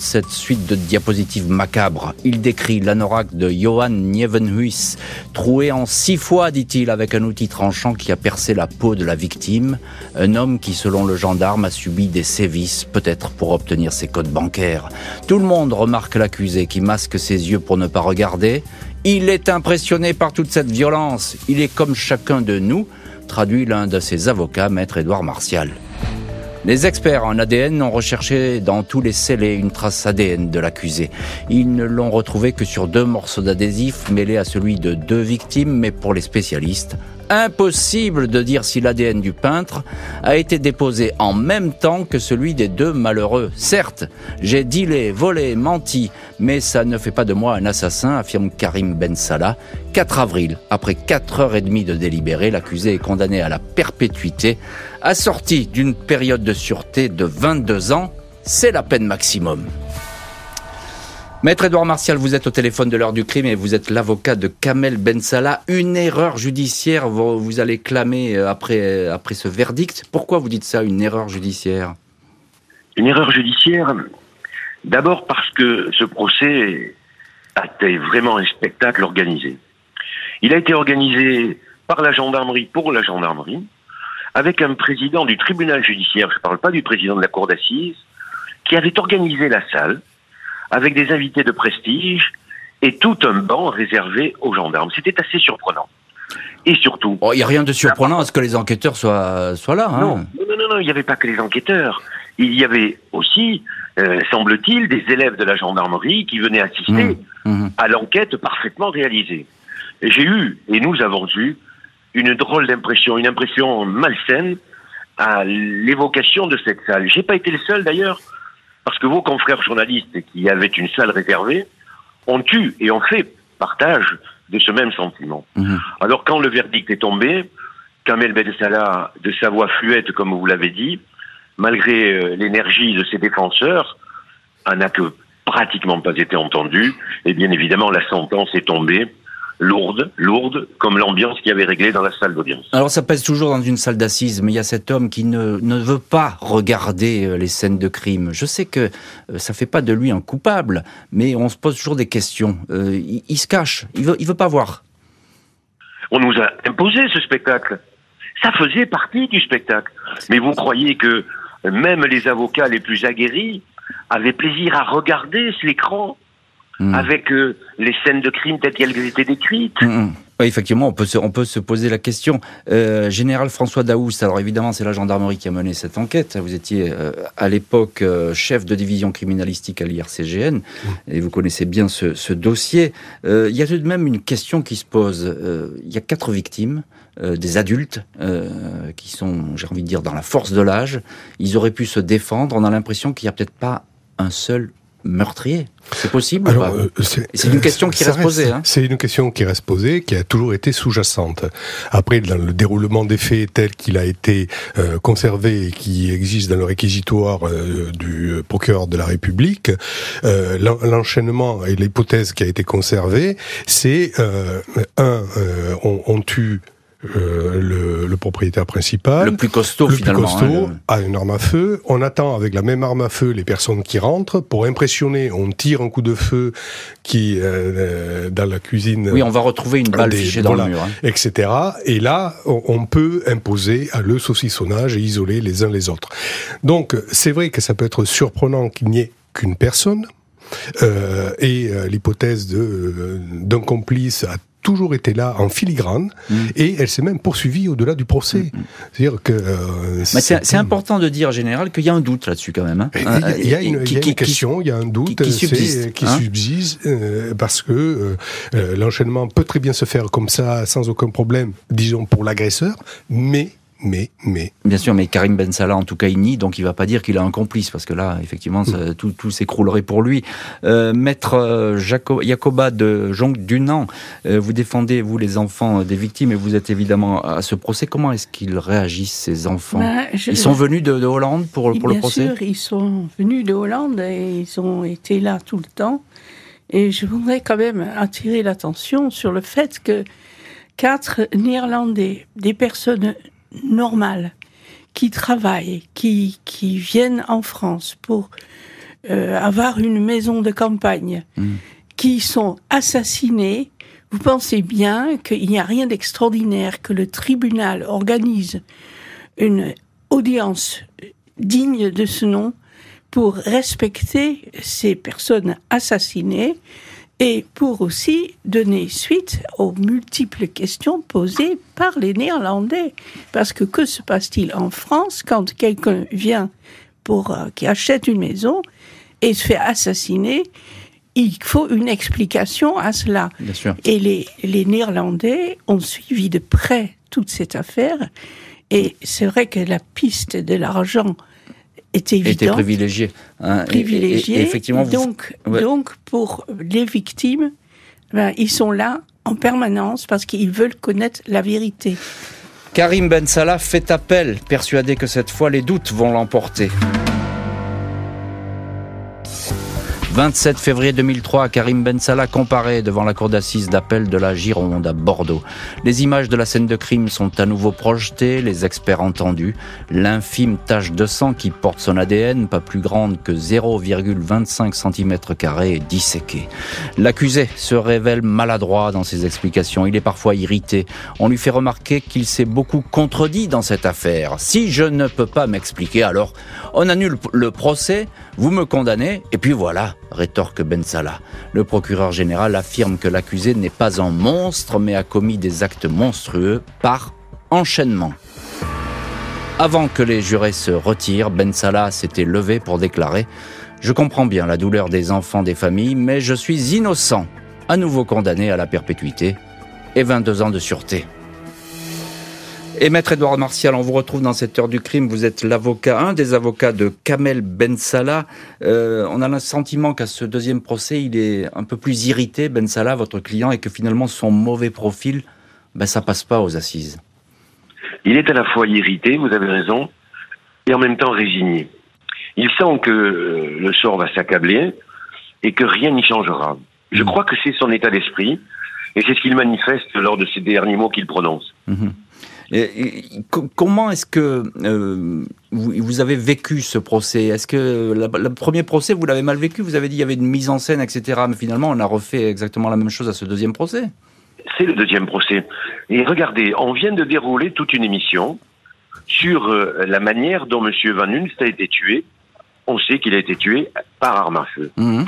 cette suite de diapositives macabres. Il décrit l'anorak de Johann Nievenhuis, troué en six fois, dit-il, avec un outil tranchant qui a percé la peau de la victime. Un homme qui, selon le gendarme, a subi des sévices, peut-être pour obtenir ses codes bancaires. Tout le monde remarque l'accusé qui masque ses yeux pour ne pas regarder. Il est impressionné par toute cette violence. Il est comme chacun de nous, traduit l'un de ses avocats, maître Édouard Martial. Les experts en ADN ont recherché dans tous les scellés une trace ADN de l'accusé. Ils ne l'ont retrouvé que sur deux morceaux d'adhésif mêlés à celui de deux victimes, mais pour les spécialistes, impossible de dire si l'ADN du peintre a été déposé en même temps que celui des deux malheureux. Certes, j'ai dealé, volé, menti, mais ça ne fait pas de moi un assassin, affirme Karim Ben Salah. 4 avril, après 4 heures et demie de délibéré, l'accusé est condamné à la perpétuité, assorti d'une période de sûreté de 22 ans. C'est la peine maximum. Maître Edouard Martial, vous êtes au téléphone de l'heure du crime et vous êtes l'avocat de Kamel Ben Salah. Une erreur judiciaire, vous, allez clamer euh, euh, après ce verdict. Pourquoi vous dites ça, une erreur judiciaire? Une erreur judiciaire, d'abord parce que ce procès a été vraiment un spectacle organisé. Il a été organisé par la gendarmerie pour la gendarmerie, avec un président du tribunal judiciaire, je ne parle pas du président de la cour d'assises, qui avait organisé la salle avec des invités de prestige et tout un banc réservé aux gendarmes. C'était assez surprenant. Et surtout... Il n'y a rien de surprenant à ce que les enquêteurs soient, soient là. Hein. Non, non, non, non, il n'y avait pas que les enquêteurs. Il y avait aussi, euh, semble-t-il, des élèves de la gendarmerie qui venaient assister mmh, mmh. à l'enquête parfaitement réalisée. J'ai eu, et nous avons eu, une drôle d'impression, une impression malsaine à l'évocation de cette salle. J'ai pas été le seul d'ailleurs, parce que vos confrères journalistes qui avaient une salle réservée ont eu et ont fait partage de ce même sentiment. Mhm. Alors quand le verdict est tombé, Kamel Ben Salah, de sa voix fluette, comme vous l'avez dit, malgré euh, l'énergie de ses défenseurs, en n'a que pratiquement pas été entendu. Et bien évidemment, la sentence est tombée lourde, lourde, comme l'ambiance qui avait réglé dans la salle d'audience. Alors ça pèse toujours dans une salle d'assises, mais il y a cet homme qui ne, ne veut pas regarder euh, les scènes de crime. Je sais que euh, ça fait pas de lui un coupable, mais on se pose toujours des questions. Euh, il, il se cache, il veut, il veut pas voir. On nous a imposé ce spectacle. Ça faisait partie du spectacle. Mais vous croyez que même les avocats les plus aguerris avaient plaisir à regarder l'écran Hmm. avec euh, les scènes de crime telles qu'elles étaient décrites hum. Oui, effectivement, on peut se, on peut se poser la question. Euh, Général François Daoust, alors évidemment, c'est la gendarmerie qui a mené cette enquête. Vous étiez euh, à l'époque euh, chef de division criminalistique à l'IRCGN et vous connaissez bien ce, ce dossier. Euh, il y a tout de même une question qui se pose. Euh, il y a quatre victimes. euh, des adultes euh, qui sont, j'ai envie de dire, dans la force de l'âge, ils auraient pu se défendre. On a l'impression qu'il n'y a peut-être pas un seul meurtrier. C'est possible ou Alors, pas euh, c'est une question qui reste posée, hein. C'est une question qui reste posée, qui a toujours été sous-jacente. Après, dans le déroulement des faits tel qu'il a été euh, conservé et qui existe dans le réquisitoire euh, du procureur de la République, euh, l'en- l'enchaînement et l'hypothèse qui a été conservée, c'est euh, un, euh, on, on tue euh, le, le propriétaire principal. Le plus costaud, le finalement. plus costaud hein, a une arme à feu. On attend avec la même arme à feu les personnes qui rentrent. Pour impressionner, on tire un coup de feu qui euh, euh, dans la cuisine. Oui, on va retrouver une balle Des- fichée dans voilà. le mur. hein. etc. Et là, on, on peut imposer à le saucissonnage et isoler les uns les autres. Donc, c'est vrai que ça peut être surprenant qu'il n'y ait qu'une personne. Euh, et euh, l'hypothèse euh, d'un complice a toujours été là en filigrane Mm. et elle s'est même poursuivie au-delà du procès. C'est-à-dire que euh, c'est important de dire, général, qu'il y a un doute là-dessus quand même. hein. Il y a, y une, qui- il y a qui- une question, il y a un doute qui- subsiste, qui hein. subsiste, euh, parce que euh, l'enchaînement peut très bien se faire comme ça, sans aucun problème, disons pour l'agresseur, mais, mais, mais, Bien sûr, mais Karim Ben Salah, en tout cas, il nie, donc il va pas dire qu'il a un complice, parce que là, effectivement, ça- tout, tout s'écroulerait pour lui. Euh, Maître euh, Jaco- Jacoba de Jonc Dunan, euh, vous défendez, vous, les enfants des victimes, et vous êtes évidemment à ce procès. Comment est-ce qu'ils réagissent, ces enfants? Je- Ils sont venus de, de Hollande pour, pour le Bien procès? sûr, ils sont venus de Hollande et ils ont été là tout le temps. Et je voudrais quand même attirer l'attention sur le fait que quatre Néerlandais, des personnes normales, qui travaillent, qui, qui viennent en France pour euh, avoir une maison de campagne, Mm. qui sont assassinés, vous pensez bien qu'il n'y a rien d'extraordinaire que le tribunal organise une audience digne de ce nom pour respecter ces personnes assassinées et pour aussi donner suite aux multiples questions posées par les Néerlandais. Parce que que se passe-t-il en France quand quelqu'un vient pour euh, qui achète une maison et se fait assassiner? Il faut une explication à cela. Bien sûr. Et les, les Néerlandais ont suivi de près toute cette affaire. Et c'est vrai que la piste de l'argent Était évidente, privilégié. hein. Et- et- privilégiée. et effectivement, vous- donc, Ouais. donc, pour les victimes, ben, ils sont là en permanence parce qu'ils veulent connaître la vérité. Karim Ben Salah fait appel, persuadé que cette fois les doutes vont l'emporter. 27 février 2003, Karim Ben Salah comparé devant la cour d'assises d'appel de la Gironde à Bordeaux. Les images de la scène de crime sont à nouveau projetées, les experts entendus. L'infime tache de sang qui porte son ADN, pas plus grande que 0,25 cm est disséquée. L'accusé se révèle maladroit dans ses explications. Il est parfois irrité. On lui fait remarquer qu'il s'est beaucoup contredit dans cette affaire. Si je ne peux pas m'expliquer, alors on annule le procès, vous me condamnez, et puis voilà, rétorque Ben Salah. Le procureur général affirme que l'accusé n'est pas un monstre, mais a commis des actes monstrueux par enchaînement. Avant que les jurés se retirent, Ben Salah s'était levé pour déclarer Je comprends bien la douleur des enfants des familles, mais je suis innocent, à nouveau condamné à la perpétuité et 22 ans de sûreté. Et maître Edouard Martial, on vous retrouve dans cette heure du crime. Vous êtes l'avocat, un des avocats de Kamel Ben Salah. Euh, on a le sentiment qu'à ce deuxième procès, il est un peu plus irrité, Ben Salah, votre client, et que finalement son mauvais profil, ben ça passe pas aux assises. Il est à la fois irrité, vous avez raison, et en même temps résigné. Il sent que euh, le sort va s'accabler et que rien n'y changera. Je mm. crois que c'est son état d'esprit et c'est ce qu'il manifeste lors de ces derniers mots qu'il prononce. Mm-hmm. Comment est-ce que euh, vous, avez vécu ce procès? Est-ce que le premier procès, vous l'avez mal vécu? Vous avez dit qu'il y avait une mise en scène, etc. Mais finalement, on a refait exactement la même chose à ce deuxième procès. C'est le deuxième procès. Et regardez, on vient de dérouler toute une émission sur euh, la manière dont M. Van Hunst a été tué. On sait qu'il a été tué par arme à feu. Mhm.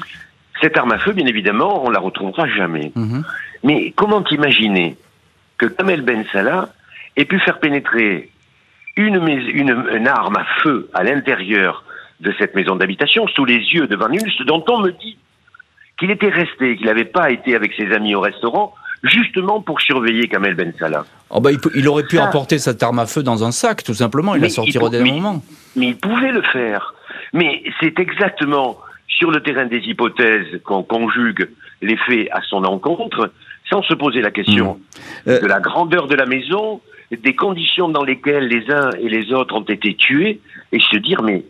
Cette arme à feu, bien évidemment, on la retrouvera jamais. Mhm. Mais comment imaginer que Kamel Ben Salah ait pu faire pénétrer une, une, arme à feu à l'intérieur de cette maison d'habitation sous les yeux de Van Hunst, dont on me dit qu'il était resté, qu'il n'avait pas été avec ses amis au restaurant, justement pour surveiller Kamel Ben Salah. Oh bah, il, aurait pu emporter cette arme à feu dans un sac, tout simplement. Il la sortira au dernier moment. Mais il pouvait le faire. Mais c'est exactement sur le terrain des hypothèses qu'on conjugue les faits à son encontre, sans se poser la question hmm. euh, de la grandeur de la maison, des conditions dans lesquelles les uns et les autres ont été tués, et se dire mais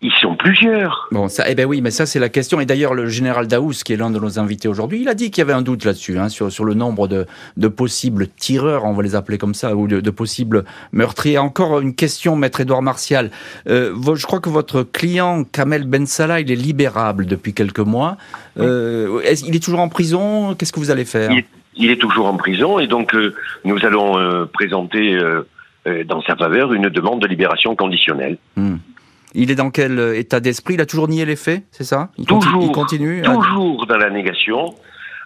ils sont plusieurs. Bon, ça, eh ben oui, mais ça c'est la question. Et d'ailleurs, le général Daous, qui est l'un de nos invités aujourd'hui, il a dit qu'il y avait un doute là-dessus, hein, sur, sur le nombre de, de possibles tireurs, on va les appeler comme ça, ou de, de possibles meurtriers. Encore une question, maître Édouard Martial. Euh, je crois que votre client, Kamel Ben Salah, il est libérable depuis quelques mois. Euh, est il est toujours en prison? Qu'est-ce que vous allez faire? Il est, toujours en prison, et donc euh, nous allons présenter dans sa faveur une demande de libération conditionnelle. Hmm. Il est dans quel euh, état d'esprit? Il a toujours nié les faits, c'est ça? Il Toujours. Continue, toujours dans la négation,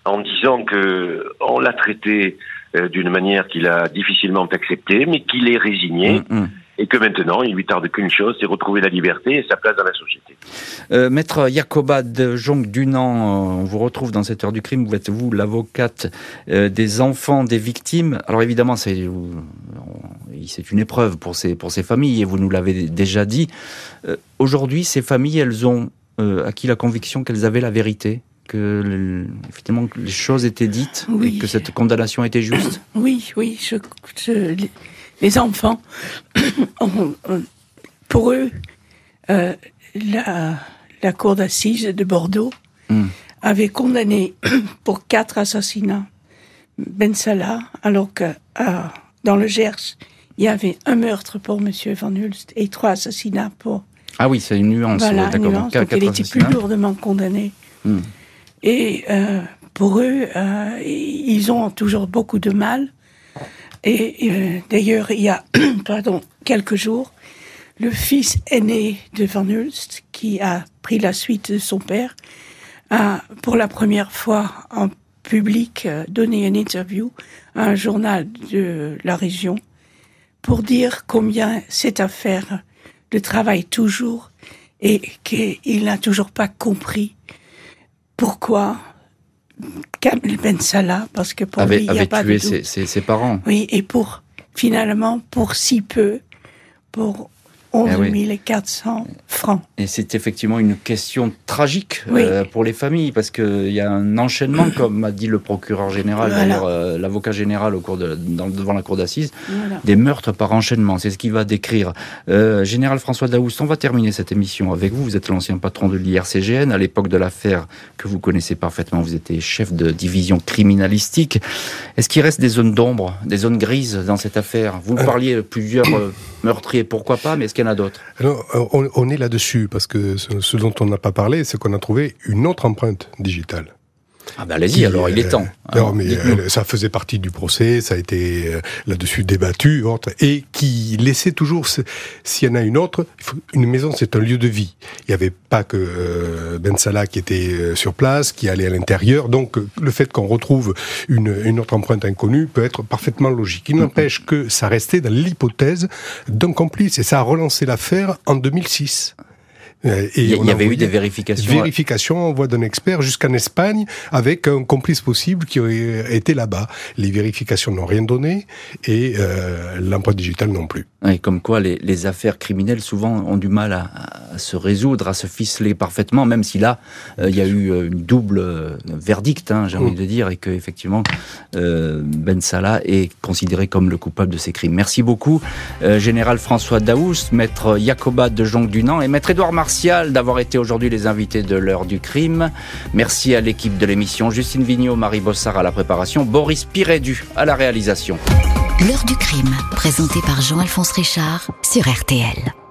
en disant que on l'a traité euh, d'une manière qu'il a difficilement acceptée, mais qu'il est résigné. Mm, mm et que maintenant, il lui tarde qu'une chose, c'est retrouver la liberté et sa place dans la société. Euh, Maître Jacoba de Jonc Dunant, euh, on vous retrouve dans cette heure du crime. Vous êtes vous l'avocate euh, des enfants des victimes. Alors évidemment, c'est c'est une épreuve pour ces pour ces familles et vous nous l'avez déjà dit. Aujourd'hui, ces familles, elles ont acquis la conviction qu'elles avaient la vérité que effectivement les choses étaient dites et que cette condamnation était juste Oui, oui, je, je, les enfants, pour eux, euh, la, cour d'assises de Bordeaux hmm. avait condamné pour quatre assassinats Ben Salah, alors que dans le Gers, il y avait un meurtre pour Monsieur Van Hulst et trois assassinats pour. Ah oui, c'est une nuance. Voilà, une nuance. Donc, il était plus lourdement condamné. Hmm. Et euh, pour eux, euh, ils ont toujours beaucoup de mal et euh, d'ailleurs, il y a pardon, quelques jours, le fils aîné de Van Hulst, qui a pris la suite de son père, a pour la première fois en public euh, donné une interview à un journal de la région pour dire combien cette affaire le travaille toujours et qu'il n'a toujours pas compris pourquoi Kamel Ben Salah, parce que pour lui, il n'y a pas tué de ses, ses, parents. Oui, et pour, finalement, pour si peu, pour 11 400 eh francs. Et c'est effectivement une question tragique euh, pour les familles, parce qu'il y a un enchaînement, comme m'a dit le procureur général, euh, l'avocat général au cours de, devant la cour d'assises, des meurtres par enchaînement. C'est ce qu'il va décrire. Euh, général François Daoust, on va terminer cette émission avec vous. Vous êtes l'ancien patron de l'IRCGN. À l'époque de l'affaire que vous connaissez parfaitement, vous étiez chef de division criminalistique. Est-ce qu'il reste des zones d'ombre, des zones grises dans cette affaire? Vous parliez de plusieurs meurtriers, pourquoi pas, mais est-ce on, est là-dessus, parce que ce dont on n'a pas parlé, c'est qu'on a trouvé une autre empreinte digitale. Ah ben allez-y, alors il est temps. non, mais euh, ça faisait partie du procès, ça a été euh, là-dessus débattu, et qui laissait toujours, s'il y en a une autre, une maison c'est un lieu de vie. Il n'y avait pas que euh, Ben Salah qui était sur place, qui allait à l'intérieur, donc le fait qu'on retrouve une, une, autre empreinte inconnue peut être parfaitement logique. Il n'empêche que ça restait dans l'hypothèse d'un complice, et ça a relancé l'affaire en 2006. Et il y, avait eu des vérifications. Vérification en voie d'un expert jusqu'en Espagne avec un complice possible qui été là-bas. Les vérifications n'ont rien donné et euh, l'empreinte digitale non plus. Et comme quoi les, les, affaires criminelles souvent ont du mal à, à, se résoudre, à se ficeler parfaitement, même si là euh, il y a eu euh, une double euh, verdict, hein, j'ai envie mmh. de dire, et que effectivement euh, Ben Salah est considéré comme le coupable de ces crimes. Merci beaucoup, euh, général François Daous, maître Jacoba de Jonc-Dunan et maître Édouard D'avoir été aujourd'hui les invités de l'heure du crime. Merci à l'équipe de l'émission, Justine Vignot, Marie Bossard à la préparation, Boris Pirédu à la réalisation. L'heure du crime, présenté par Jean-Alphonse Richard sur RTL.